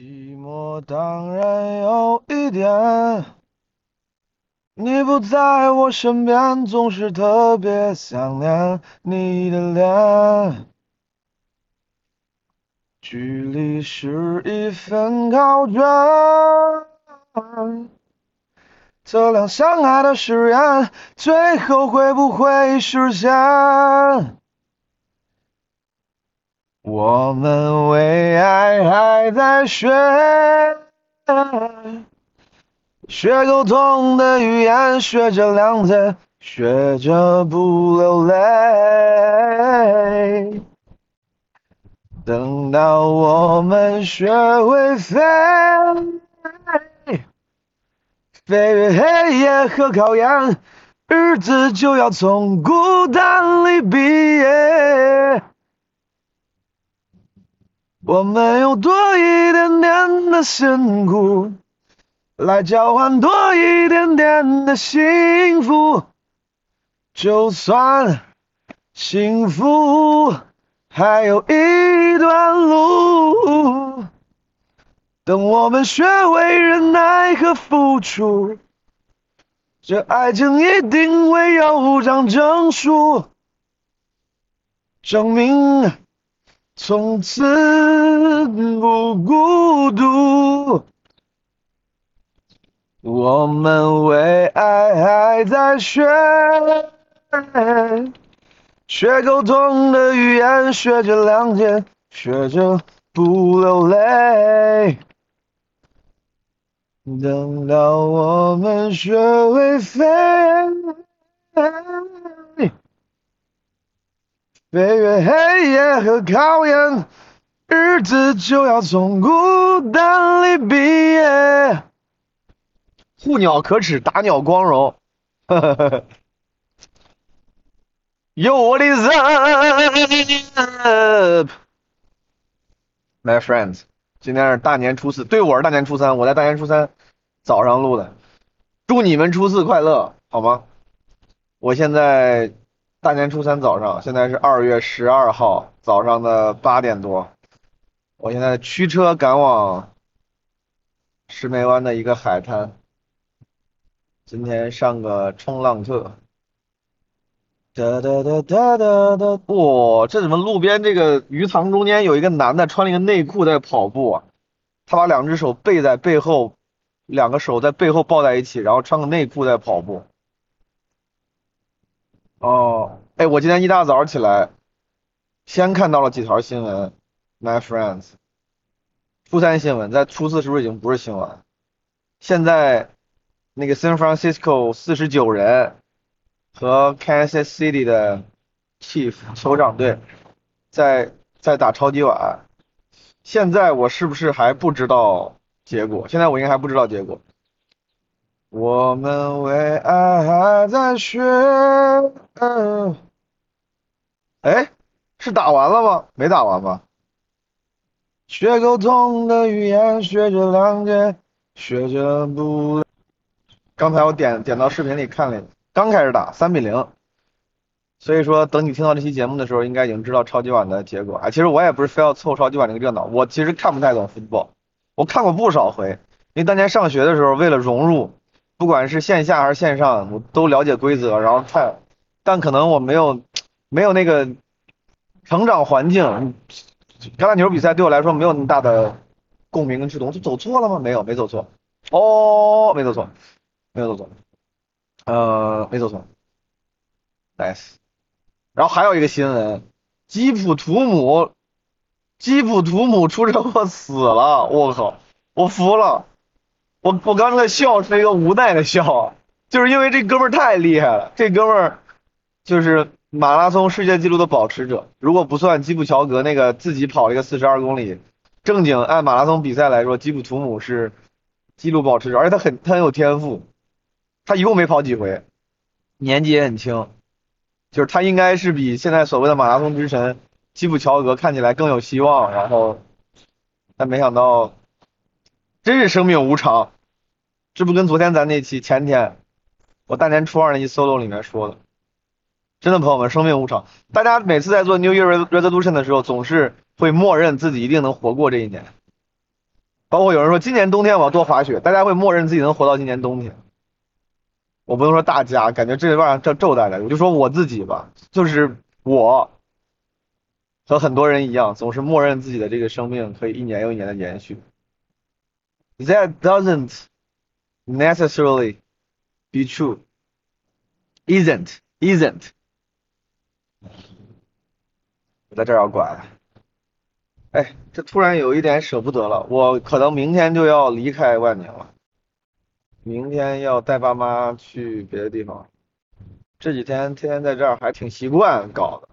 寂寞当然有一点，你不在我身边，总是特别想念你的脸。距离是一份考卷，测量相爱的誓言，最后会不会实现？我们为爱还在学，学沟通的语言，学着谅解，学着不流泪。等到我们学会飞，飞越黑夜和考验，日子就要从孤单里毕业。我们用多一点点的辛苦，来交换多一点点的幸福，就算幸福还有一段路。等我们学会忍耐和付出，这爱情一定会有张证书，证明。从此不孤独，我们为爱还在学，学沟通的语言，学着谅解，学着不流泪。等到我们学会飞。飞越黑夜和考验，日子就要从孤单里毕业。护鸟可耻，打鸟光荣。Yo, what is up, my friends？今天是大年初四，对我是大年初三，我在大年初三早上录的。祝你们初四快乐，好吗？我现在。大年初三早上，现在是二月十二号早上的八点多，我现在驱车赶往石梅湾的一个海滩，今天上个冲浪课。哒哒哒哒哒哒，哇，这怎么路边这个鱼塘中间有一个男的穿了一个内裤在跑步啊？他把两只手背在背后，两个手在背后抱在一起，然后穿个内裤在跑步。哦，哎，我今天一大早起来，先看到了几条新闻，My friends，初三新闻，在初四是不是已经不是新闻？现在那个 San Francisco 四十九人和 Kansas City 的 Chief 酋长队在在打超级碗，现在我是不是还不知道结果？现在我应该还不知道结果。我们为爱还在学，哎，是打完了吗？没打完吧？学沟通的语言，学着谅解，学着不。刚才我点点到视频里看了，刚开始打三比零，所以说等你听到这期节目的时候，应该已经知道超级碗的结果。哎，其实我也不是非要凑超级碗这个热闹，我其实看不太懂 football，我看过不少回，因为当年上学的时候，为了融入。不管是线下还是线上，我都了解规则，然后看，但可能我没有没有那个成长环境，橄榄球比赛对我来说没有那么大的共鸣跟触动。就走错了吗？没有，没走错。哦，没走错，没有走错。呃，没走错。Nice。然后还有一个新闻，基普图姆，基普图姆出车祸死了。我靠，我服了。我我刚才笑是一个无奈的笑，就是因为这哥们儿太厉害了。这哥们儿就是马拉松世界纪录的保持者，如果不算基普乔格那个自己跑了一个四十二公里，正经按马拉松比赛来说，基普图姆是纪录保持者，而且他很他很有天赋。他一共没跑几回，年纪也很轻，就是他应该是比现在所谓的马拉松之神基普乔格看起来更有希望。然后，但没想到。真是生命无常，这不跟昨天咱那期前天我大年初二那期 solo 里面说的，真的朋友们，生命无常。大家每次在做 New Year Resolution 的时候，总是会默认自己一定能活过这一年，包括有人说今年冬天我要多滑雪，大家会默认自己能活到今年冬天。我不能说大家，感觉这玩意儿咒大家，我就说我自己吧，就是我和很多人一样，总是默认自己的这个生命可以一年又一年的延续。That doesn't necessarily be true. Isn't, isn't. 我在这儿要拐了。哎，这突然有一点舍不得了，我可能明天就要离开万宁了，明天要带爸妈去别的地方。这几天天天在这儿还挺习惯搞的。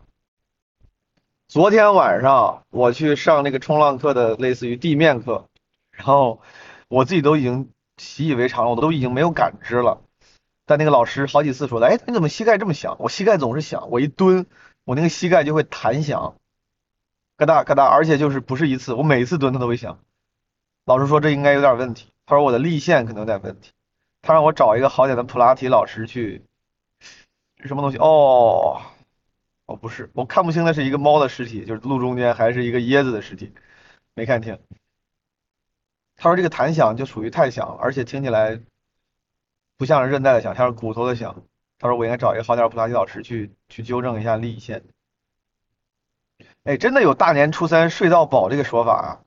昨天晚上我去上那个冲浪课的类似于地面课，然后我自己都已经习以为常了，我都已经没有感知了。但那个老师好几次说的，哎，你怎么膝盖这么响？我膝盖总是响，我一蹲，我那个膝盖就会弹响，咯哒咯哒，而且就是不是一次，我每次蹲它都会响。老师说这应该有点问题，他说我的力线可能有点问题，他让我找一个好点的普拉提老师去。什么东西？哦，哦，不是，我看不清那是一个猫的尸体，就是路中间还是一个椰子的尸体，没看清。他说这个弹响就属于太响了，而且听起来不像是韧带的响，像是骨头的响。他说我应该找一个好点普拉提老师去去纠正一下力线。哎，真的有大年初三睡到饱这个说法啊？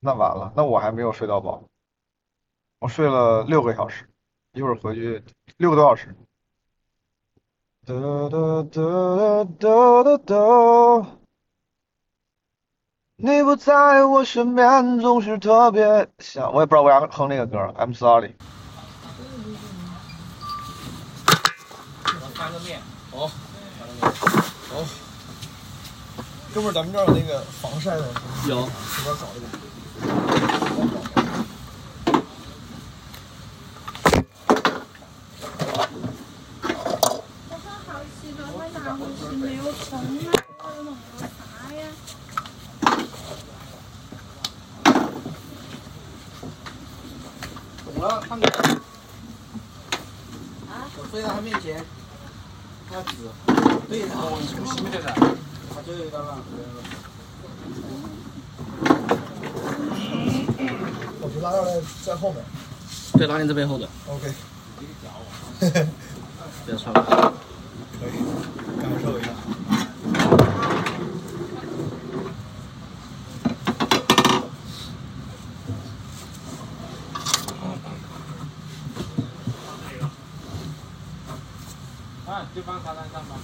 那完了，那我还没有睡到饱，我睡了六个小时，一会儿回去六个多小时。你不在我身边，总是特别想。我也不知道为啥哼那个歌，I'm sorry。翻个面，哦，翻个面，哦。哥们儿，咱们这儿有那个防晒的，有，随便搞一点。我说好洗的，为啥我洗没有冲啊？我有弄个啥呀？懂了，看你。我飞到他面前，他指，对他，我从西面的噻，他就有点浪费了。我就拉到了在后面。对，拉你这边后的，OK，不要穿了。可以感受一下。啊，就放沙滩上吧。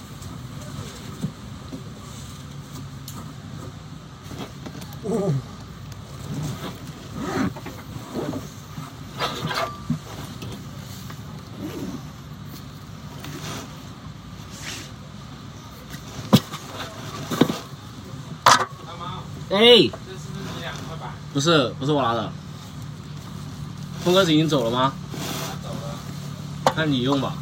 哎，不是不是我拿的，峰哥子已经走了吗？走了，那你用吧。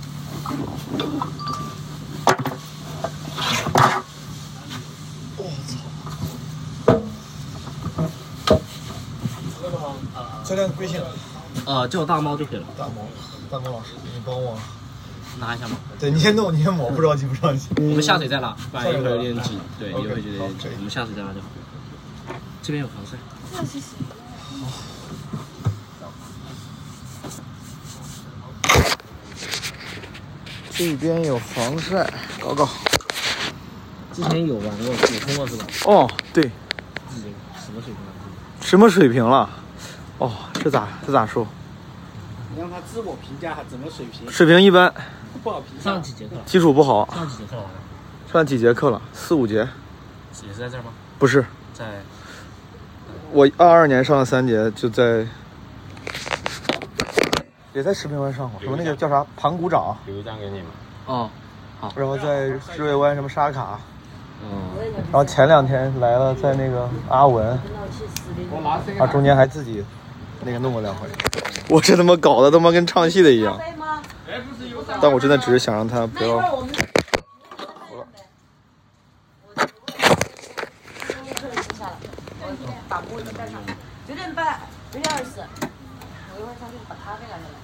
微信，呃，叫我大猫就可以了，大猫，大猫老师，你帮我。拿一下嘛。对，你先弄，你先抹，不着急，不着急。我们下水再拉，不然一会儿有点紧。对，一会儿就有点紧。我们下水再拉就好。这边有防晒。这？这边有防晒，搞搞。之前有玩过，补充过是吧？哦，对，自己什么水平了？什么水平了？哦，这咋这咋说？你让他自我评价怎么水平，水平一般，不好评价。上几节课了？基础不好。上几节课了？上几节课了？四五节？也是在这儿吗？不是，在我二二年上了三节，就在，也在石屏湾上过，什么那个叫啥盘古掌，留一张给你们。哦，然后在日月湾什么沙卡，嗯，然后前两天来了在那个阿文，啊中间还自己那个弄过两回，我这他妈搞得他妈跟唱戏的一样，但我真的只是想让他不要。把锅子带上，九点半，九点二十，我一会儿上去把咖啡拿下来。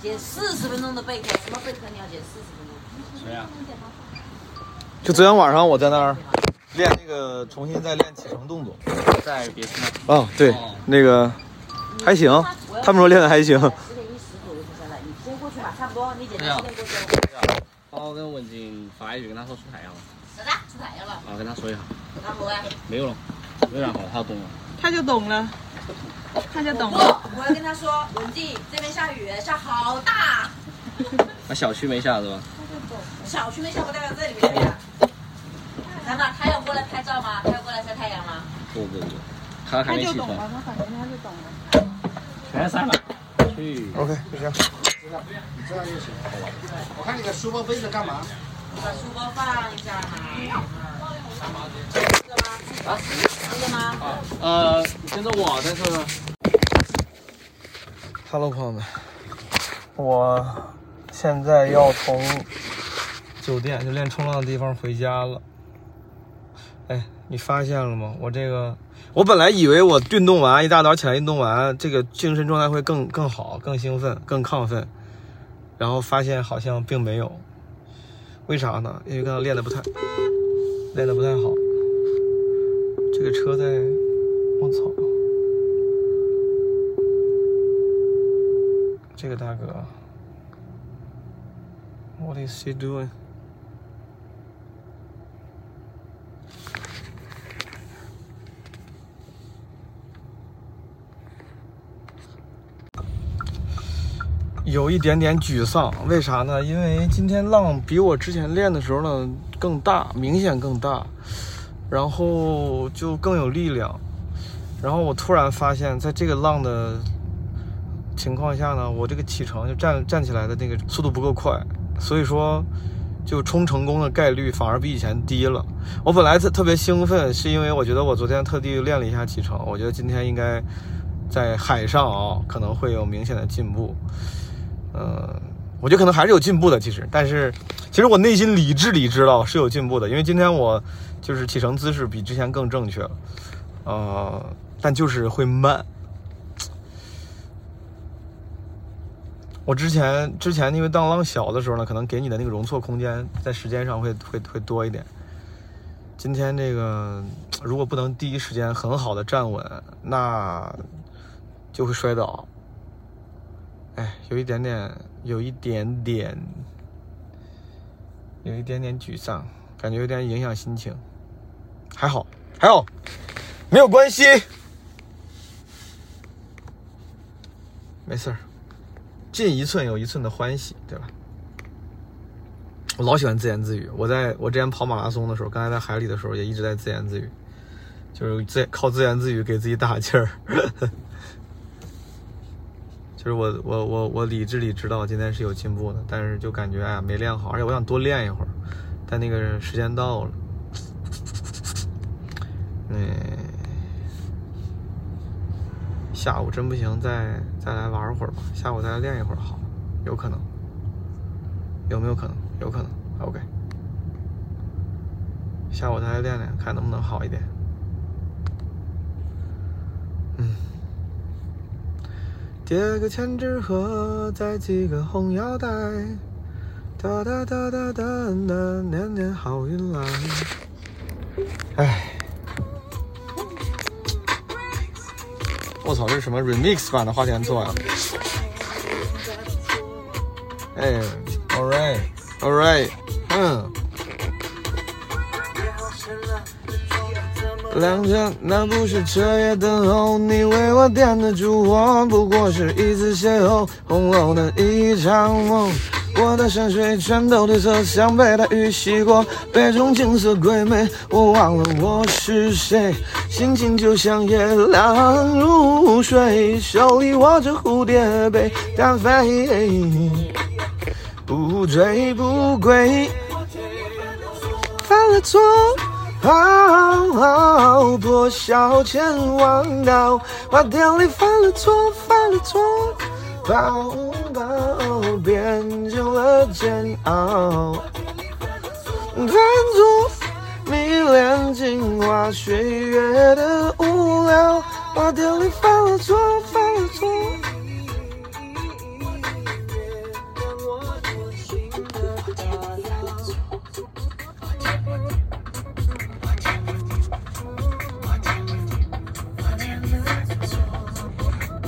减四十分钟的备课，什么备课你要减四十分钟？谁呀？就昨天晚上我在那儿练那个，重新再练启程动作。在别区吗？哦，对，那个还行，他们说练的还行。十点一十左右就下来，你先过去吧，差不多，你姐姐十点过去了。帮我跟文静发一句，跟他说出太阳了。啥子？出太阳了？啊，跟他说一下。然后呢？没有了，没有然后了，他懂了。他就懂了，他就懂，了。我要跟他说，文静这边下雨，下好大。那 小区没下是吧？小区没下过，代表这里没下呀。难道他要过来拍照吗？他要过来晒太阳吗？不不不，他还没起床，他反正他就懂了。全晒了。去。OK，就这样。你这样就行。我看你的书包背着干嘛？把书包放下嘛。这个吗？啊，这个吗？呃，跟着我，但是 Hello，朋友们，我现在要从酒店就练冲浪的地方回家了。哎，你发现了吗？我这个，我本来以为我运动完一大早起来运动完，这个精神状态会更更好、更兴奋、更亢奋，然后发现好像并没有。为啥呢？因为刚刚练的不太，练的不太好。这个车在，我操！这个大哥，What is he doing？有一点点沮丧，为啥呢？因为今天浪比我之前练的时候呢更大，明显更大，然后就更有力量。然后我突然发现，在这个浪的情况下呢，我这个起程就站站起来的那个速度不够快，所以说就冲成功的概率反而比以前低了。我本来特特别兴奋，是因为我觉得我昨天特地练了一下起程，我觉得今天应该在海上啊可能会有明显的进步。呃，我觉得可能还是有进步的，其实，但是其实我内心理智里知道是有进步的，因为今天我就是起程姿势比之前更正确了，呃，但就是会慢。我之前之前因为当浪小的时候呢，可能给你的那个容错空间在时间上会会会多一点。今天这个如果不能第一时间很好的站稳，那就会摔倒。哎，有一点点，有一点点，有一点点沮丧，感觉有点影响心情。还好，还好，没有关系，没事儿。进一寸有一寸的欢喜，对吧？我老喜欢自言自语。我在我之前跑马拉松的时候，刚才在海里的时候，也一直在自言自语，就是自靠自言自语给自己打气儿。就是我我我我理智里知道今天是有进步的，但是就感觉哎呀没练好，而且我想多练一会儿，但那个时间到了，嗯，下午真不行，再再来玩会儿吧，下午再来练一会儿好，有可能，有没有可能？有可能，OK，下午再来练练，看能不能好一点。嗯。叠个千纸鹤，再系个红腰带，哒哒哒哒哒哒，年年好运来。哎，我操，这是什么 remix 版的花田错呀？哎，all right，all right，嗯。亮着，那不是彻夜等候，你为我点的烛火，不过是一次邂逅，红楼的一场梦。我的山水全都褪色，像被大雨洗过，杯中景色鬼魅，我忘了我是谁，心情就像夜凉如水，手里握着蝴蝶杯，单飞，不醉不归，犯了错。好，破晓前忘掉，花店里犯了错，犯了错，抱抱变成了煎熬，看作迷恋镜花水月的无聊，花店里犯了错，犯了错。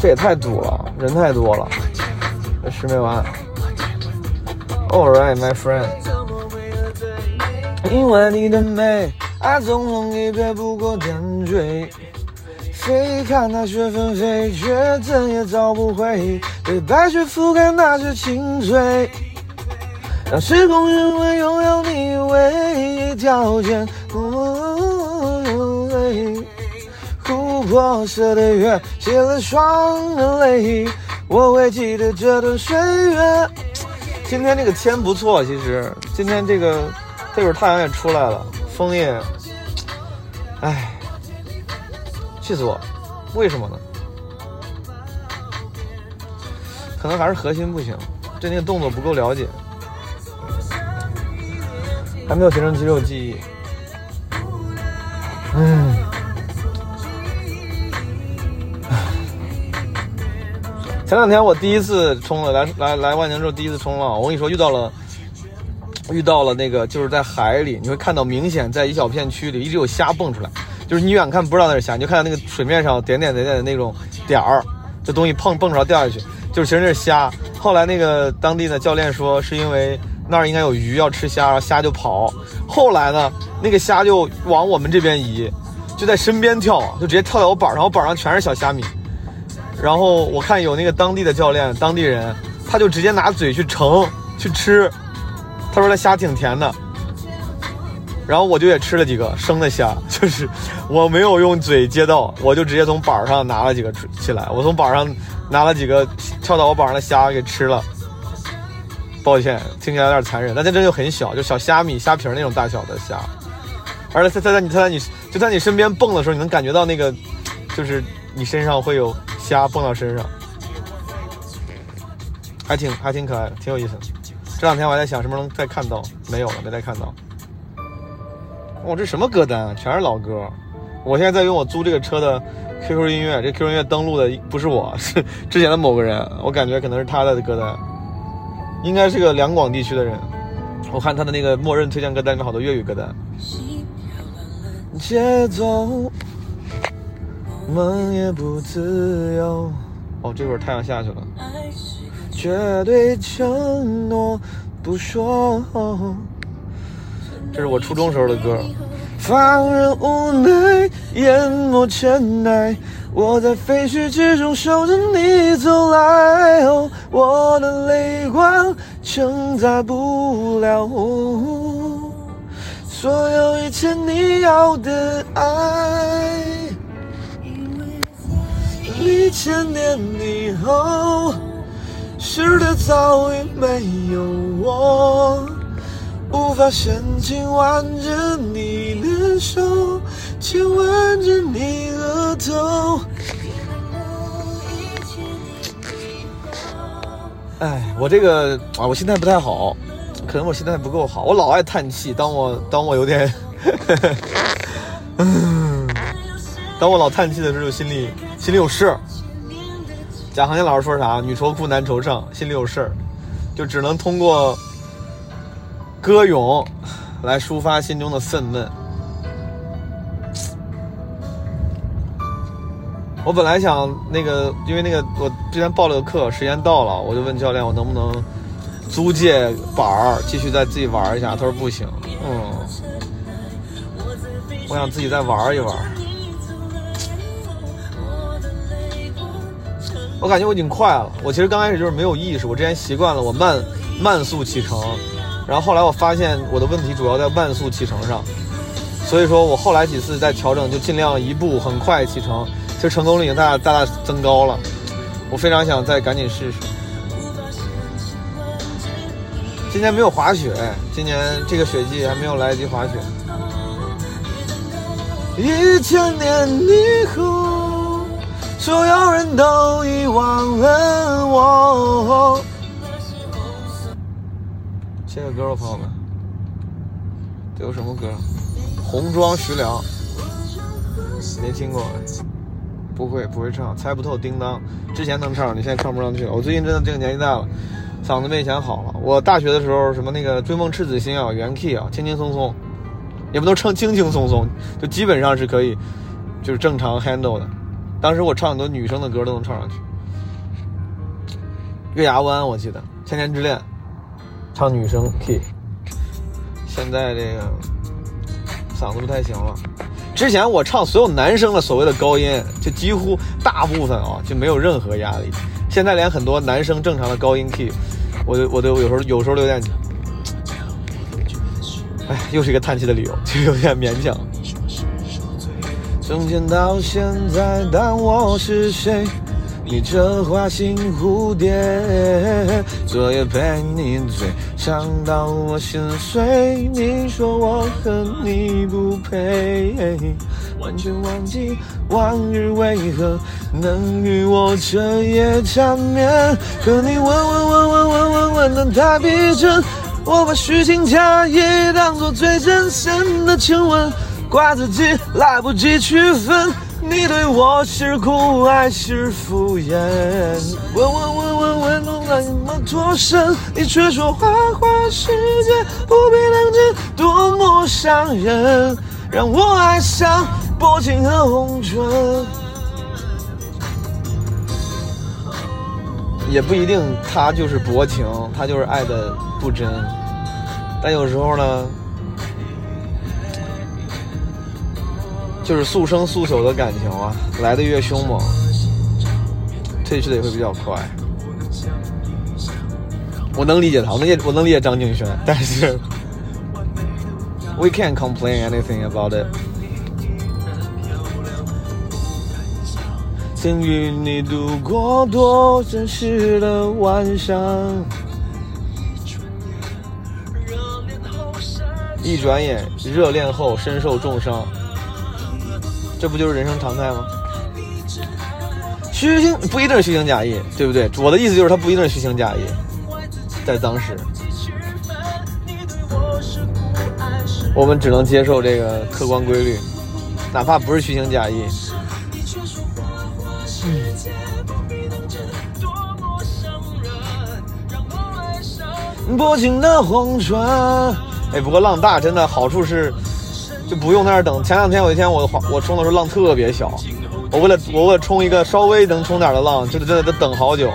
这也太堵了，人太多了，这吃没完。All right, my friend。因为你的美，爱总容易别不过点缀。飞看那雪纷飞，却怎也找不回被白雪覆盖那些青翠。让时空因为拥有你唯一条件。琥珀色的月，写了双人泪，我会记得这段岁月。今天这个天不错，其实今天这个这会儿太阳也出来了，风也，唉，气死我！为什么呢？可能还是核心不行，对那个动作不够了解，还没有形成肌肉记忆。嗯。前两天我第一次冲了，来来来万宁之后第一次冲浪，我跟你说遇到了，遇到了那个就是在海里，你会看到明显在一小片区里一直有虾蹦出来，就是你远看不知道那是虾，你就看到那个水面上点点点点的那种点儿，这东西碰蹦出来掉下去，就是其实那是虾。后来那个当地的教练说是因为那儿应该有鱼要吃虾，虾就跑。后来呢，那个虾就往我们这边移，就在身边跳，就直接跳到我板上，我板上全是小虾米。然后我看有那个当地的教练，当地人，他就直接拿嘴去盛去吃，他说那虾挺甜的。然后我就也吃了几个生的虾，就是我没有用嘴接到，我就直接从板上拿了几个起来，我从板上拿了几个跳到我板上的虾给吃了。抱歉，听起来有点残忍，但这真就很小，就小虾米、虾皮那种大小的虾，而且它它在你它在你就在你身边蹦的时候，你能感觉到那个，就是你身上会有。虾蹦到身上，还挺还挺可爱的，挺有意思的。这两天我还在想什么能再看到，没有了，没再看到。我这什么歌单啊？全是老歌。我现在在用我租这个车的 QQ 音乐，这 QQ 音乐登录的不是我，是之前的某个人。我感觉可能是他的歌单，应该是个两广地区的人。我看他的那个默认推荐歌单里面好多粤语歌单。节奏。梦也不自由。哦，这会儿太阳下去了。绝对承诺不说。这是我初中时候的歌。放任无奈淹没尘埃，我在废墟之中守着你走来。哦，我的泪光承载不了所有一切你要的爱。一千年以后，世界早已没有我，无法深情挽着你的手，亲吻着你额头。哎，我这个啊，我心态不太好，可能我心态不够好，我老爱叹气。当我当我有点，嗯，当我老叹气的时候，心里。心里有事，贾行家老师说啥？女愁哭，男惆怅，心里有事儿，就只能通过歌咏来抒发心中的愤懑。我本来想那个，因为那个我之前报了个课，时间到了，我就问教练我能不能租借板儿继续再自己玩一下。他说不行，嗯，我想自己再玩一玩。我感觉我已经快了。我其实刚开始就是没有意识，我之前习惯了我慢慢速启程，然后后来我发现我的问题主要在慢速启程上，所以说我后来几次在调整，就尽量一步很快启程，其实成功率已经大大大大增高了。我非常想再赶紧试试。今年没有滑雪，今年这个雪季还没有来得及滑雪。一千年以后。所有人都遗忘了我。切个歌吧，朋友们。这有什么歌？红妆徐良，没听过，不会不会唱，猜不透。叮当，之前能唱，你现在唱不上去了。我最近真的这个年纪大了，嗓子没以前好了。我大学的时候，什么那个追梦赤子心啊，原 key 啊，轻轻松松，也不能唱轻轻松松，就基本上是可以，就是正常 handle 的。当时我唱很多女生的歌都能唱上去，《月牙湾》我记得，《千年之恋》唱女生 key，现在这个嗓子不太行了。之前我唱所有男生的所谓的高音，就几乎大部分啊就没有任何压力。现在连很多男生正常的高音 key，我都我都有时候有时候都有点，哎，又是一个叹气的理由，就有点勉强。从前到现在，当我是谁？你这花心蝴蝶，昨夜陪你醉，伤到我心碎。你说我和你不配，完全忘记往日为何能与我彻夜缠绵。可你问问问问问问问的太逼真，我把虚情假意当作最真心的亲吻。怪自己来不及区分，你对我是酷还是敷衍？问问问问问弄那么多深，你却说花花世界不必当真，多么伤人，让我爱上薄情和红唇。也不一定他就是薄情，他就是爱的不真，但有时候呢。就是速生速朽的感情啊，来的越凶猛，退去的也会比较快。我能理解他，我能理解，我能理解张敬轩，但是，we can't complain anything about it。曾与你度过多真实的晚上，一转眼热恋后身受重伤。这不就是人生常态吗？虚情不一定是虚情假意，对不对？我的意思就是他不一定是虚情假意，在当时，我们只能接受这个客观规律，哪怕不是虚情假意。薄情的红唇，哎，不过浪大真的好处是。就不用在那儿等。前两天有一天我我冲的时候浪特别小，我为了我为了冲一个稍微能冲点的浪，就得真的得等好久。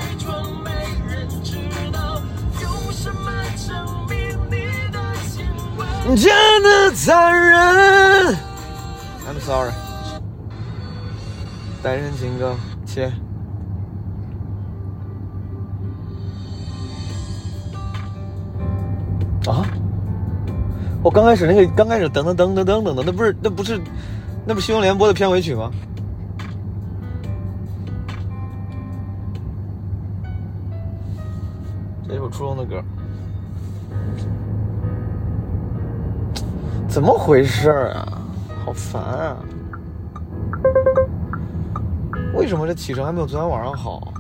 真的残忍。I'm sorry。单身情歌，切。我刚开始那个刚开始噔噔噔噔噔噔噔，那不是那不是那不是《新闻联播》的片尾曲吗？这是我初中的歌，怎么回事啊？好烦啊！为什么这起程还没有昨天晚上好？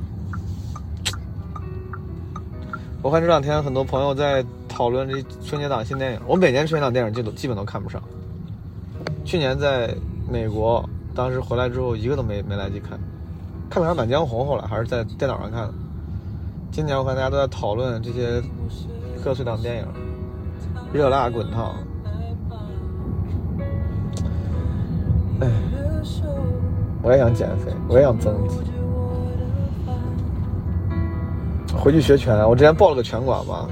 我看这两天很多朋友在。讨论这春节档新电影，我每年春节档电影就都基本都看不上。去年在美国，当时回来之后一个都没没来及看，看了《满江红》，后来还是在电脑上看的。今年我看大家都在讨论这些贺岁档电影，热辣滚烫。哎，我也想减肥，我也想增肌，回去学拳。我之前报了个拳馆嘛。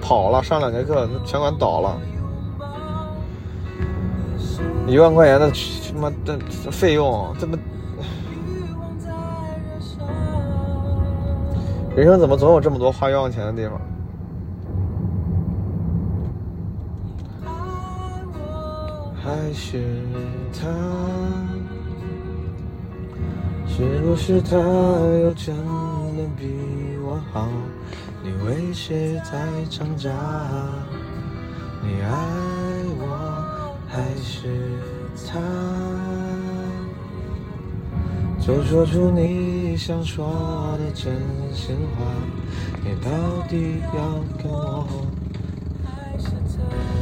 跑了，上两节课，那拳馆倒了，一万块钱的他妈的费用，这么，人生怎么总有这么多花冤枉钱的地方？还是他，是不是他又真的比我好？你为谁在挣扎？你爱我还是他？就说出你想说的真心话。你到底要跟我？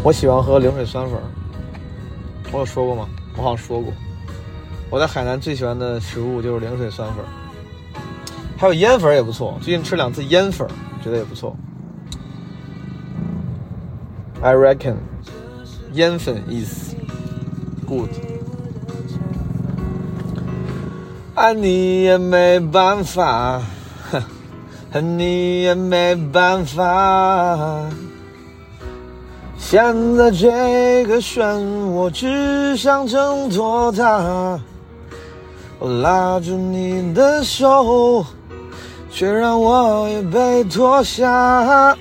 我喜欢喝灵水酸粉。我有说过吗？我好像说过。我在海南最喜欢的食物就是灵水酸粉，还有烟粉也不错。最近吃两次烟粉。觉得也不错。I reckon，烟粉意思，good。爱你也没办法，恨你也没办法。现在这个漩涡，只想挣脱它。我拉住你的手，却让我也被拖下。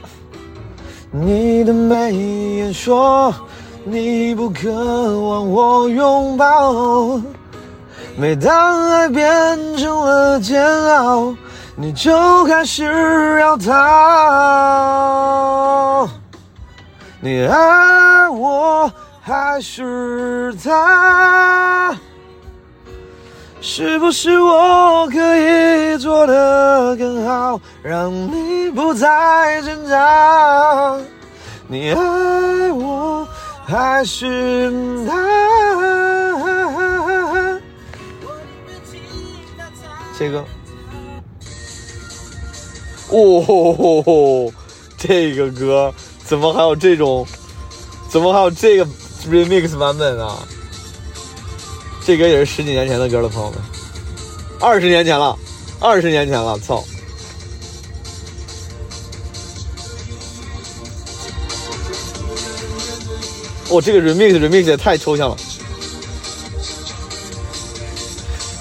你的眉眼说你不渴望我拥抱，每当爱变成了煎熬，你就开始要逃。你爱我还是他？是不是我可以做得更好，让你不再挣扎？你爱我还是他？切歌。哦，这个歌怎么还有这种？怎么还有这个 remix 版本啊？这歌也是十几年前的歌了，朋友们，二十年前了，二十年前了，操！哦，这个 remix remix 也太抽象了。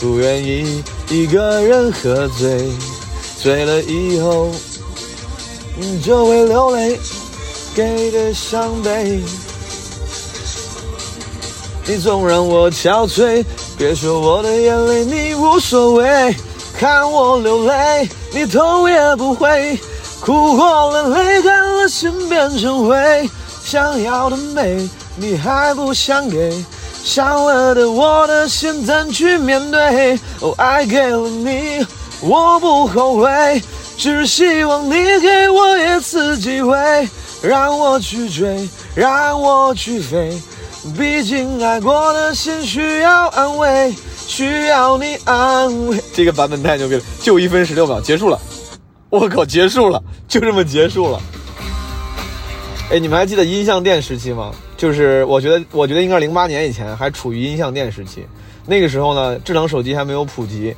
不愿意一个人喝醉，醉了以后，就会流泪，给的伤悲。你总让我憔悴，别说我的眼泪你无所谓，看我流泪，你头也不回，哭过了泪，干了心变成灰，想要的美你还不想给，伤了的我的心怎去面对？哦，爱给了你，我不后悔，只希望你给我一次机会，让我去追，让我去飞。毕竟爱过的心需要安慰，需要你安慰。这个版本太牛逼了，就一分十六秒，结束了。我靠，结束了，就这么结束了。哎，你们还记得音像店时期吗？就是我觉得，我觉得应该是零八年以前还处于音像店时期。那个时候呢，智能手机还没有普及，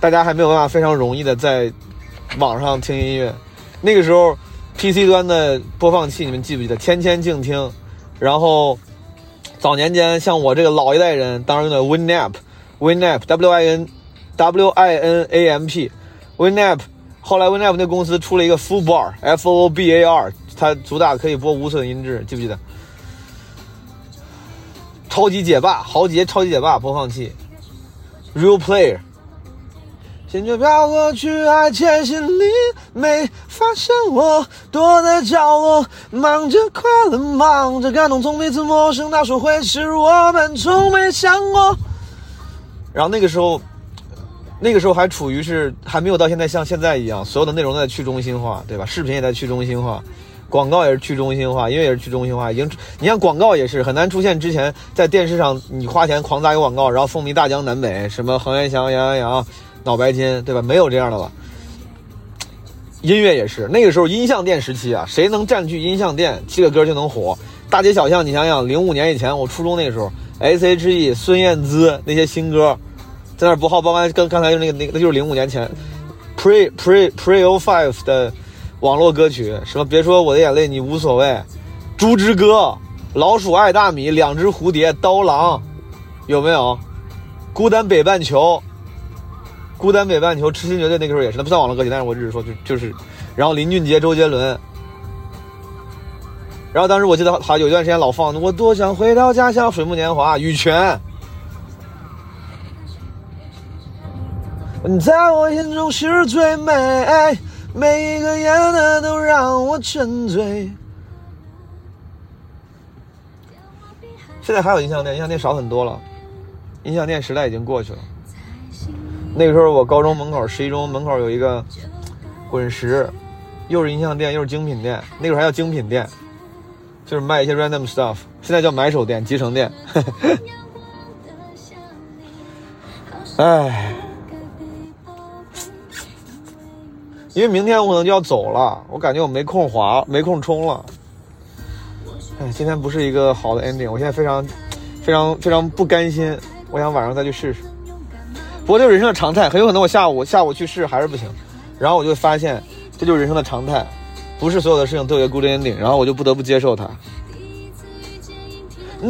大家还没有办法非常容易的在网上听音乐。那个时候，PC 端的播放器，你们记不记得？天天静听，然后。早年间，像我这个老一代人，当时用的 Winamp，Winamp，W I N，W I N A M P，Winamp。后来 Winamp 那公司出了一个 Full Bar，F O B A R，它主打可以播无损音质，记不记得？超级解霸，豪杰超级解霸播放器，Real Player。心就飘过去，还窃喜你没发现我躲在角落，忙着快乐，忙着感动，从彼此陌生到说会是我们，从没想过。然后那个时候，那个时候还处于是还没有到现在像现在一样，所有的内容都在去中心化，对吧？视频也在去中心化，广告也是去中心化，音乐也是去中心化。已经，你像广告也是很难出现之前在电视上你花钱狂砸一个广告，然后风靡大江南北，什么恒源祥、杨洋洋。脑白金，对吧？没有这样的了。音乐也是，那个时候音像店时期啊，谁能占据音像店，这个歌就能火。大街小巷，你想想，零五年以前，我初中那个时候，S.H.E、孙燕姿那些新歌，在那不好包完，跟刚才那个那个，那就是零五年前，Pre Pre Pre O Five 的网络歌曲，什么别说我的眼泪，你无所谓，猪之歌，老鼠爱大米，两只蝴蝶，刀郎，有没有？孤单北半球。孤单北半球，痴心绝对那个时候也是，那不算网络歌曲，但是我只是说就就是，然后林俊杰、周杰伦，然后当时我记得好有一段时间老放，我多想回到家乡，水木年华，羽泉，你在我眼中是最美，每一个夜的都让我沉醉。现在还有音像店，音像店少很多了，音像店时代已经过去了。那个时候我高中门口十一中门口有一个滚石，又是音像店又是精品店，那个时候还叫精品店，就是卖一些 random stuff，现在叫买手店、集成店。哎，因为明天我可能就要走了，我感觉我没空滑，没空充了。哎，今天不是一个好的 ending，我现在非常、非常、非常不甘心。我想晚上再去试试。不过这是人生的常态，很有可能我下午下午去试还是不行，然后我就发现这就是人生的常态，不是所有的事情都有一个 good ending，然后我就不得不接受它。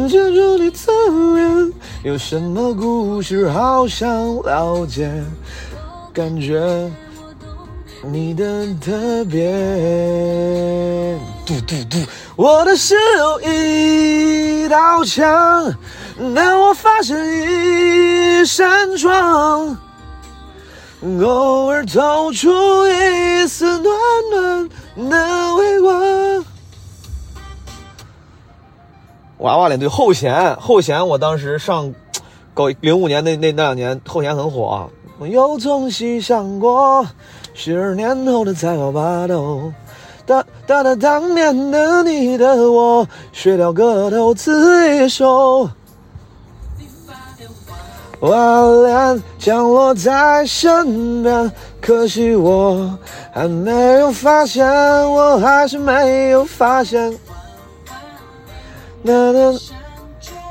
这住你侧脸，有什么故事好想了？解？感觉你的特别。嘟嘟嘟，我的室友一道墙，但我发现一扇窗，偶尔透出一丝暖暖的微光。娃娃脸对后弦，后弦我当时上高零五年那那那两年后弦很火，我又从细想过，十二年后的才好把斗，哒哒哒，当年的你的我，学掉个头自一首。娃脸降落在身边，可惜我还没有发现，我还是没有发现。那那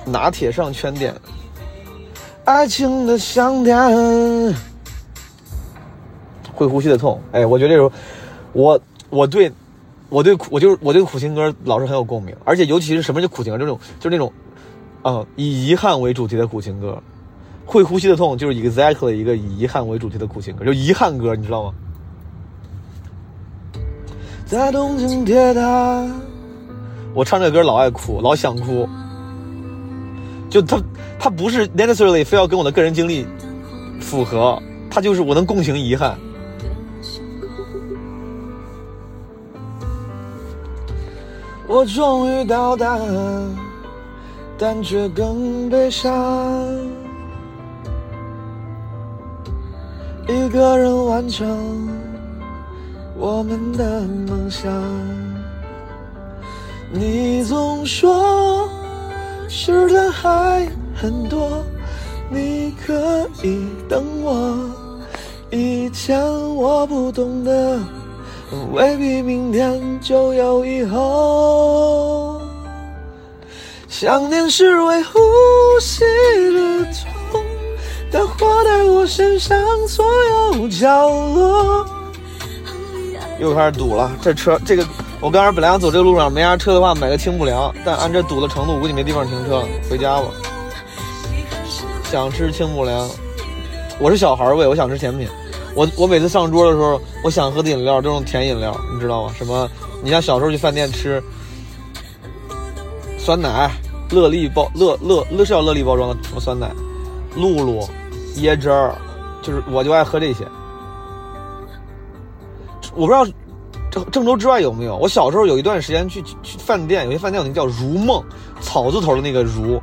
拿铁上圈点，爱情的香甜，会呼吸的痛。哎，我觉得这首，我我对，我对，我就是我对苦情歌老是很有共鸣，而且尤其是什么叫苦情歌，这种就是那种，啊，以遗憾为主题的苦情歌。会呼吸的痛就是 exactly 一个以遗憾为主题的苦情歌，就遗憾歌，你知道吗？在东京铁塔。我唱这歌老爱哭，老想哭。就他，他不是 necessarily 非要跟我的个人经历符合，他就是我能共情遗憾。我终于到达，但却更悲伤。一个人完成我们的梦想。你总说时间还很多，你可以等我。以前我不懂的，未必明天就有以后。想念是会呼吸的痛，它活在我身上所有角落。又开始堵了，这车这个。我刚才本来想走这个路上，没啥车的话，买个清补凉。但按这堵的程度，估计没地方停车了，回家吧。想吃清补凉，我是小孩胃，我想吃甜品。我我每次上桌的时候，我想喝的饮料都是甜饮料，你知道吗？什么？你像小时候去饭店吃酸奶，乐力包乐乐乐是要乐力包装的什么酸奶，露露，椰汁儿，就是我就爱喝这些。我不知道。郑郑州之外有没有？我小时候有一段时间去去饭店，有些饭店有那个叫如梦，草字头的那个如，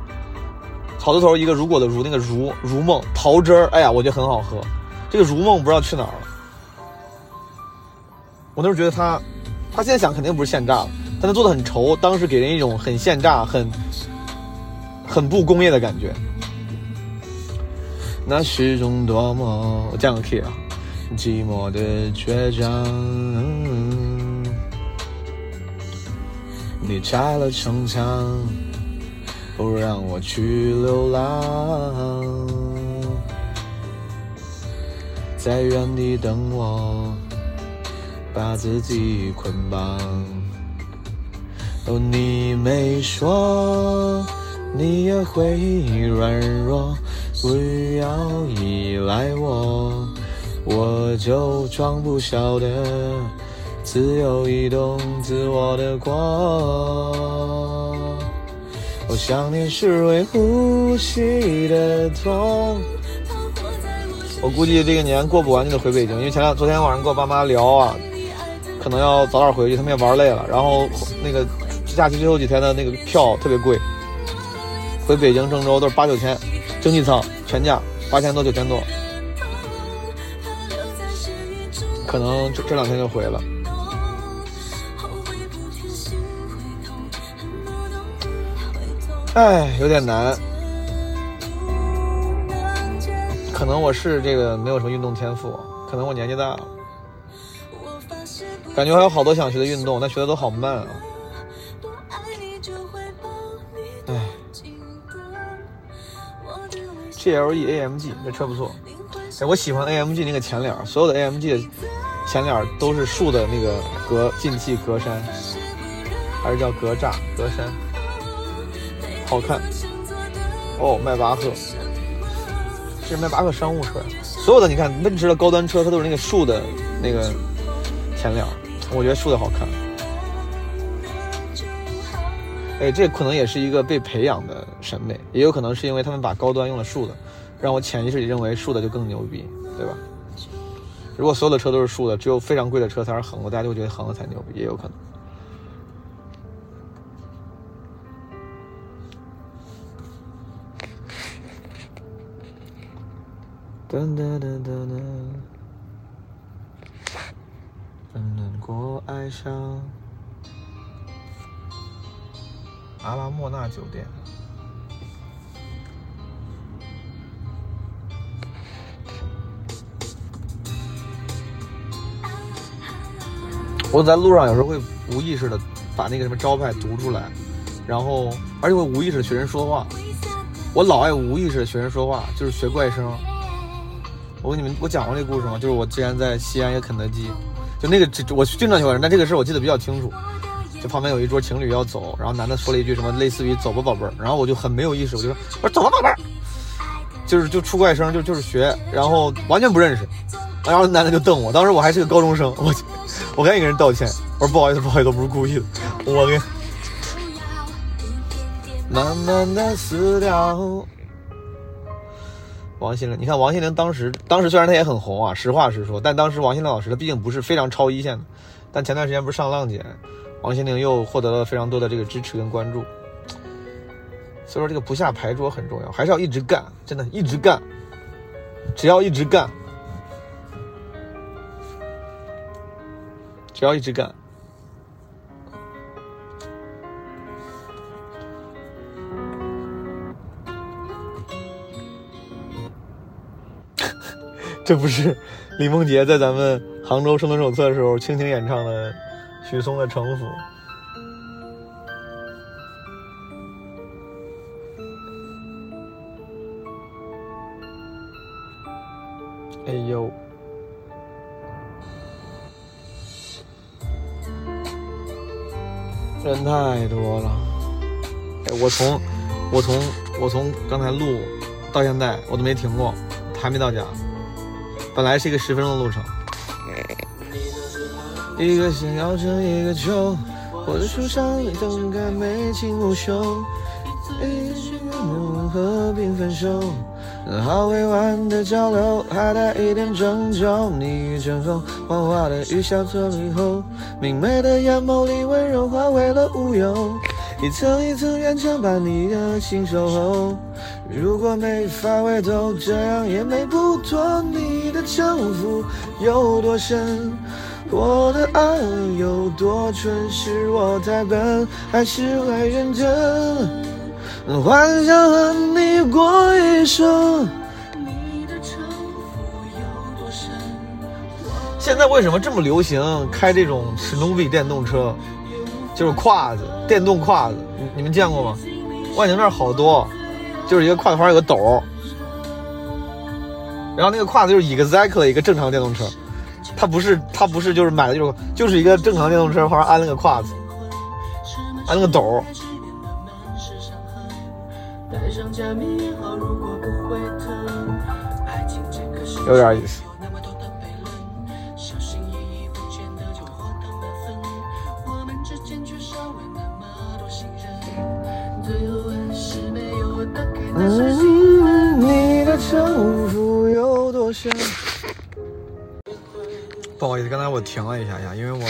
草字头一个如果的如，那个如如梦桃汁儿，哎呀，我觉得很好喝。这个如梦不知道去哪儿了。我那时候觉得它，它现在想肯定不是现榨的，但它做的很稠，当时给人一种很现榨、很很不工业的感觉。那是种多么，我降个 key 啊。寂寞的倔强，你拆了城墙，不让我去流浪，在原地等我，把自己捆绑。哦，你没说，你也会软弱，不要依赖我。我就装不晓得，自由移动自我的光。我想念是会呼吸的痛。我估计这个年过不完就得回北京，因为前两昨天晚上跟我爸妈聊啊，可能要早点回去，他们也玩累了。然后那个假期最后几天的那个票特别贵，回北京郑州都是八九千，经济舱全价八千多九千多。可能这这两天就回了，哎，有点难。可能我是这个没有什么运动天赋，可能我年纪大了，感觉还有好多想学的运动，但学的都好慢啊。，GLE AMG 这车不错。哎，我喜欢 AMG 那个前脸，所有的 AMG 的前脸都是竖的那个格进气格栅，还是叫格栅格栅，好看。哦，迈巴赫，这是迈巴赫商务车。所有的你看奔驰的高端车，它都是那个竖的那个前脸，我觉得竖的好看。哎，这可能也是一个被培养的审美，也有可能是因为他们把高端用了竖的，让我潜意识里认为竖的就更牛逼，对吧？如果所有的车都是竖的，只有非常贵的车才是横的，大家就会觉得横的才牛逼，也有可能。噔噔噔噔噔，能难过爱上。阿拉莫纳酒店。我在路上有时候会无意识的把那个什么招牌读出来，然后而且会无意识的学人说话。我老爱无意识的学人说话，就是学怪声。我跟你们我讲过这个故事吗？就是我之前在西安一个肯德基，就那个这我经常学人，但这个事我记得比较清楚。就旁边有一桌情侣要走，然后男的说了一句什么类似于“走吧，宝贝儿”，然后我就很没有意识，我就说：“我说走吧，宝贝儿。”就是就出怪声，就就是学，然后完全不认识，然后男的就瞪我，当时我还是个高中生，我我赶紧给人道歉，我说不好意思，不好意思，我不是故意的，我给慢慢的死掉。王心凌，你看王心凌当时当时虽然她也很红啊，实话实说，但当时王心凌老师她毕竟不是非常超一线的，但前段时间不是上浪姐。王心凌又获得了非常多的这个支持跟关注，所以说这个不下牌桌很重要，还是要一直干，真的一直干，只要一直干，只要一直干，这不是李梦洁在咱们杭州生存手册的时候倾情演唱的。许嵩的城府。哎呦，人太多了！哎，我从我从我从刚才录到现在，我都没停过，还没到家。本来是一个十分钟的路程。一个想要成一个球，我的树上等该眉清目秀，一句怒和平分手，好委婉的交流，还带一点拯救。你乘风幻化的雨下错以后，明媚的眼眸里温柔化为了乌有，一层一层院墙把你的心守候。如果没法回头，这样也美不脱你的城府有多深。我的爱有多蠢？是我太笨，还是太认真？幻想和你过一生。现在为什么这么流行开这种史努比电动车？就是胯子，电动胯子，你你们见过吗？万宁那儿好多，就是一个胯子旁有个斗，然后那个胯子就是 exactly 一个正常电动车。它不是，它不是，就是买的就是就是一个正常电动车，旁边安了个胯子，安了个斗，有点意思。我停了一下下，因为我，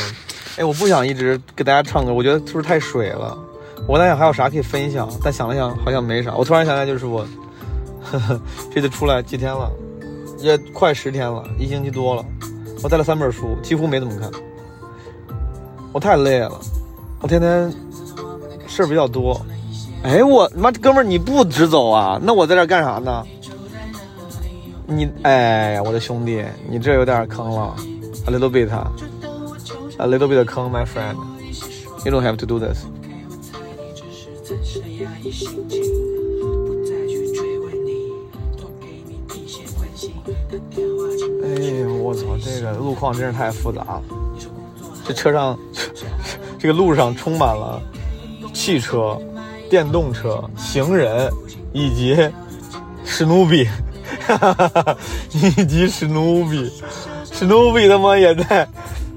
哎，我不想一直给大家唱歌，我觉得是不是太水了？我在想还有啥可以分享，但想了想好像没啥。我突然想起来，就是我，呵呵，这次出来几天了，也快十天了，一星期多了。我带了三本书，几乎没怎么看。我太累了，我天天事儿比较多。哎，我妈哥们儿你不直走啊？那我在这干啥呢？你，哎，我的兄弟，你这有点坑了。A little bit, a little bit of con, my friend. You don't have to do this. 哎呦，我操，这个路况真是太复杂了。这车上，这个路上充满了汽车、电动车、行人以及史努比，哈哈哈哈以及史努比，史努比他妈也在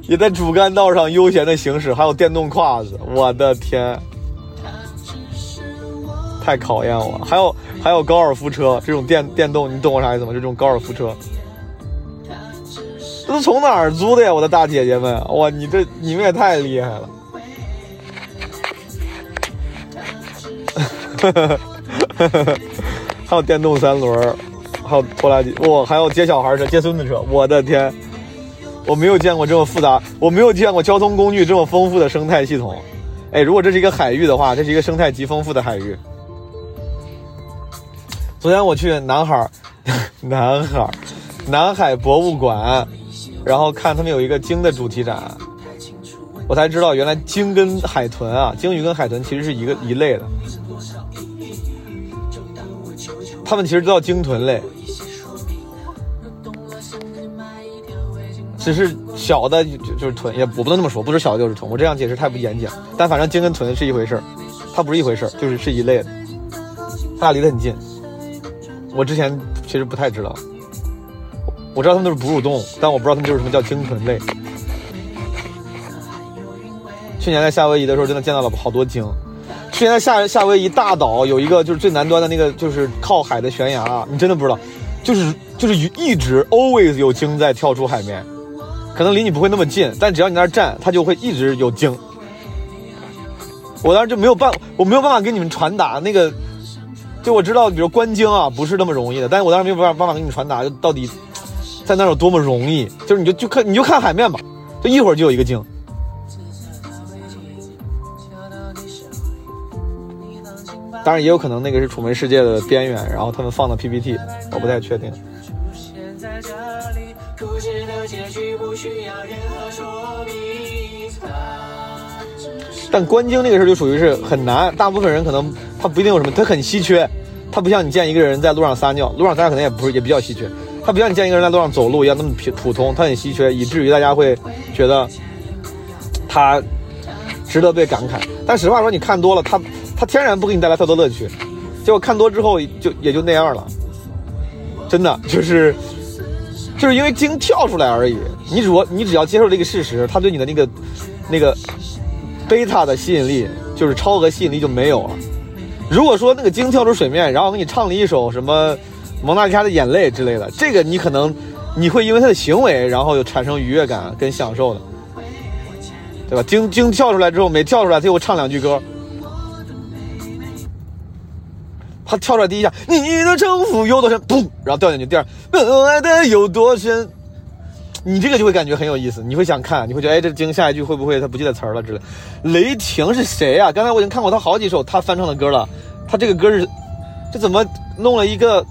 也在主干道上悠闲的行驶，还有电动胯子，我的天！太考验我，还有还有高尔夫车这种电电动，你懂我啥意思吗？这种高尔夫车，这都从哪儿租的呀？我的大姐姐们，哇，你这你们也太厉害了！还有电动三轮，还有拖拉机，哇，还有接小孩车、接孙子车，我的天，我没有见过这么复杂，我没有见过交通工具这么丰富的生态系统。哎，如果这是一个海域的话，这是一个生态极丰富的海域。昨天我去南海，南海，南海博物馆，然后看他们有一个鲸的主题展，我才知道原来鲸跟海豚啊，鲸鱼跟海豚其实是一个一类的，它们其实都叫鲸豚类，只是小的就就是豚，也我不能这么说，不是小的就是豚，我这样解释太不严谨，但反正鲸跟豚是一回事儿，它不是一回事儿，就是是一类的，它俩离得很近。我之前其实不太知道，我知道它们都是哺乳动物，但我不知道它们就是什么叫鲸豚类。去年在夏威夷的时候，真的见到了好多鲸。去年在夏夏威夷大岛有一个就是最南端的那个就是靠海的悬崖，你真的不知道，就是就是一直 always 有鲸在跳出海面，可能离你不会那么近，但只要你那儿站，它就会一直有鲸。我当时就没有办，我没有办法给你们传达那个。就我知道，比如观鲸啊，不是那么容易的。但是我当时没有办法办法给你传达，就到底在那有多么容易。就是你就就看你就看海面吧，就一会儿就有一个鲸。当然也有可能那个是楚门世界的边缘，然后他们放的 PPT，我不太确定。但观鲸那个事就属于是很难，大部分人可能他不一定有什么，他很稀缺，他不像你见一个人在路上撒尿，路上撒尿可能也不是也比较稀缺，他不像你见一个人在路上走路一样那么普普通，他很稀缺，以至于大家会觉得他值得被感慨。但实话说，你看多了，他他天然不给你带来太多乐趣，结果看多之后就也就那样了，真的就是就是因为鲸跳出来而已。你只你只要接受这个事实，他对你的那个那个。贝塔的吸引力就是超额吸引力就没有了。如果说那个鲸跳出水面，然后给你唱了一首什么《蒙娜丽莎的眼泪》之类的，这个你可能你会因为它的行为，然后有产生愉悦感跟享受的，对吧？鲸鲸跳出来之后没跳出来，最后唱两句歌，他跳出来第一下，你的城府有多深？嘣，然后掉进去。第二，爱的有多深？你这个就会感觉很有意思，你会想看，你会觉得，哎，这鲸下一句会不会他不记得词儿了之类。雷霆是谁啊？刚才我已经看过他好几首他翻唱的歌了，他这个歌是，这怎么弄了一个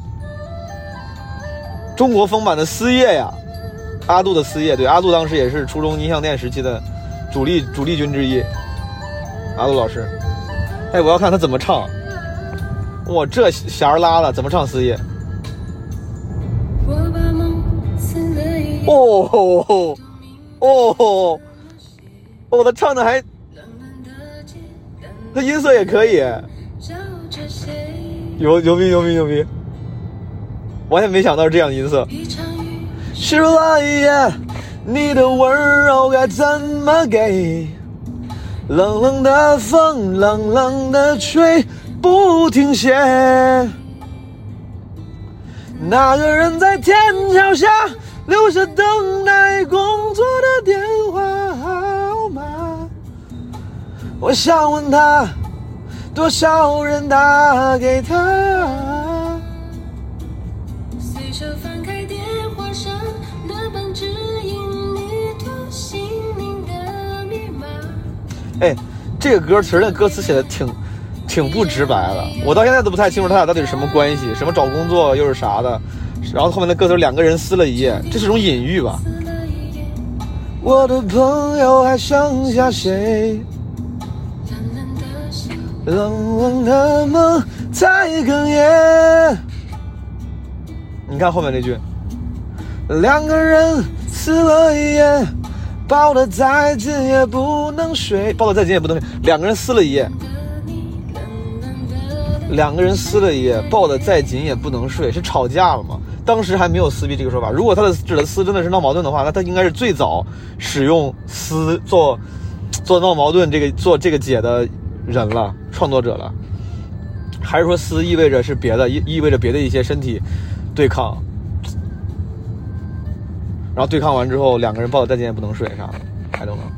中国风版的思夜呀？阿杜的思夜，对，阿杜当时也是初中音像店时期的主力主力军之一。阿杜老师，哎，我要看他怎么唱。哇，这弦儿拉了，怎么唱思夜？哦哦哦！哦，他唱的还，他音色也可以，牛牛逼牛逼牛逼！完全没想到是这样音色。失落一夜，你的温柔该怎么给？冷冷的风，冷冷的吹，不停歇。那个人在天桥下。留下等待工作的电话号码，我想问他，多少人打给他？随手翻开电话上那本指引你读姓名的密码。哎，这个歌词的歌词写的挺挺不直白的，我到现在都不太清楚他俩到底是什么关系，什么找工作又是啥的。然后后面的歌词两个人撕了一夜，这是种隐喻吧？我的朋友还剩下谁？冷冷的梦在哽咽。你看后面那句，两个人撕了一夜，抱得再紧也不能睡，抱得再紧也不能睡。两个人撕了一夜，两个人撕了一夜，抱得再紧也不能睡，是吵架了吗？当时还没有撕逼这个说法。如果他的指的撕真的是闹矛盾的话，那他应该是最早使用撕做做闹矛盾这个做这个解的人了，创作者了。还是说撕意味着是别的，意意味着别的一些身体对抗，然后对抗完之后，两个人抱得再紧也不能睡啥的，I don't know。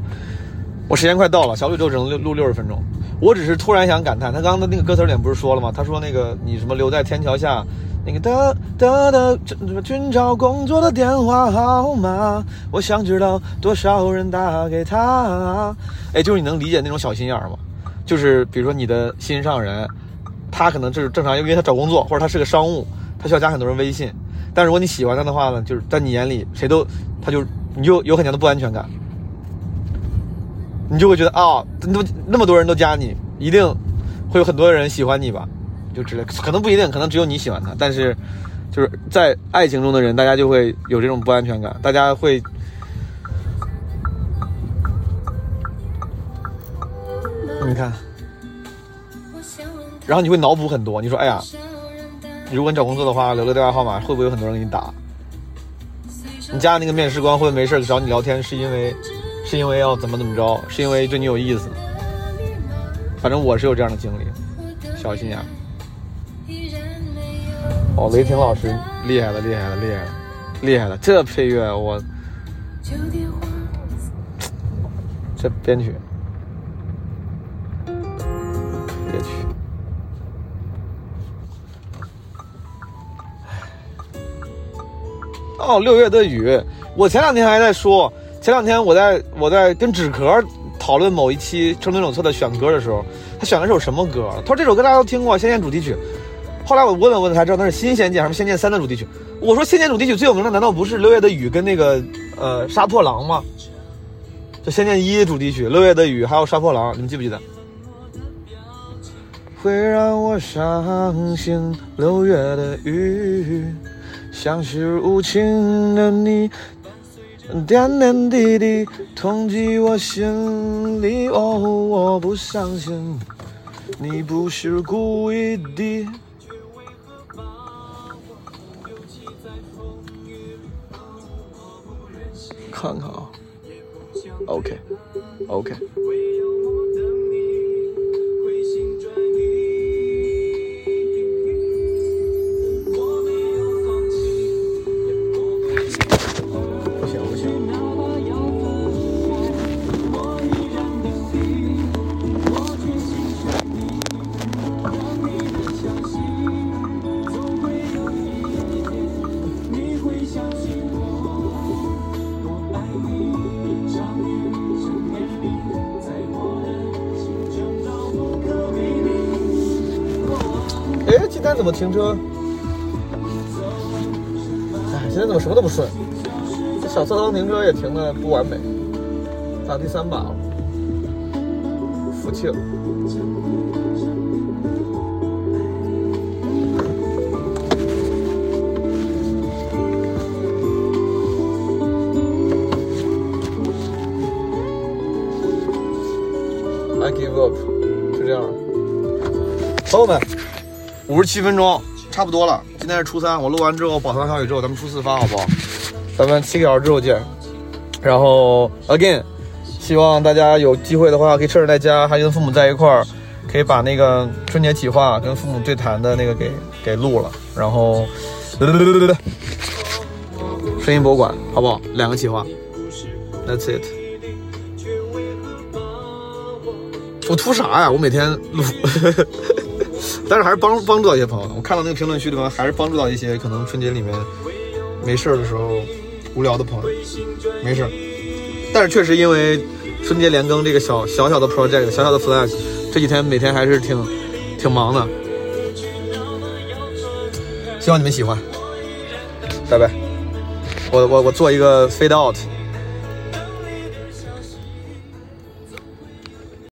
我时间快到了，小宇宙只能录录六十分钟。我只是突然想感叹，他刚刚的那个歌词里面不是说了吗？他说那个你什么留在天桥下，那个的的的什么寻找工作的电话号码，我想知道多少人打给他。哎，就是你能理解那种小心眼吗？就是比如说你的心上人。他可能就是正常，因为他找工作，或者他是个商务，他需要加很多人微信。但如果你喜欢他的话呢，就是在你眼里谁都，他就你就有很强的不安全感，你就会觉得啊，那么那么多人都加你，一定会有很多人喜欢你吧，就之类，可能不一定，可能只有你喜欢他。但是就是在爱情中的人，大家就会有这种不安全感，大家会，你看。然后你会脑补很多，你说，哎呀，如果你找工作的话，留个电话号码，会不会有很多人给你打？你加那个面试官会不会没事找你聊天，是因为，是因为要怎么怎么着？是因为对你有意思？反正我是有这样的经历，小心眼。哦，雷霆老师厉害了，厉害了，厉害了，厉害了！这配乐我，这编曲。别去哦，六月的雨，我前两天还在说，前两天我在我在跟纸壳讨论某一期《车轮手册》的选歌的时候，他选了首什么歌？他说这首歌大家都听过，《仙剑》主题曲。后来我问了问才知道那是《新仙剑》还是《仙剑三》的主题曲。我说《仙剑》主题曲最有名的难道不是六月的雨跟那个呃杀破狼吗？就《仙剑一》主题曲，六月的雨还有杀破狼，你们记不记得？会让我伤心，六月的雨。像是无情的你，点点滴滴痛击我心里。哦，我不相信你不是故意的。看看啊，OK，OK。怎么停车？哎，现在怎么什么都不顺？这小侧方停车也停的不完美。打第三把了，服气了。I give up，就这样。朋友们。五十七分钟，差不多了。今天是初三，我录完之后保存小宇宙，咱们初四发好不好？咱们七个小时之后见。然后 again，希望大家有机会的话，可以趁着在家还跟父母在一块儿，可以把那个春节企划跟父母对谈的那个给给录了。然后，声音博物馆好不好？两个企划，That's it。我图啥呀？我每天录。呵呵但是还是帮帮助到一些朋友。我看到那个评论区里面，还是帮助到一些可能春节里面没事的时候无聊的朋友。没事，但是确实因为春节连更这个小小小的 project，小小的 flag，这几天每天还是挺挺忙的。希望你们喜欢，拜拜。我我我做一个 fade out。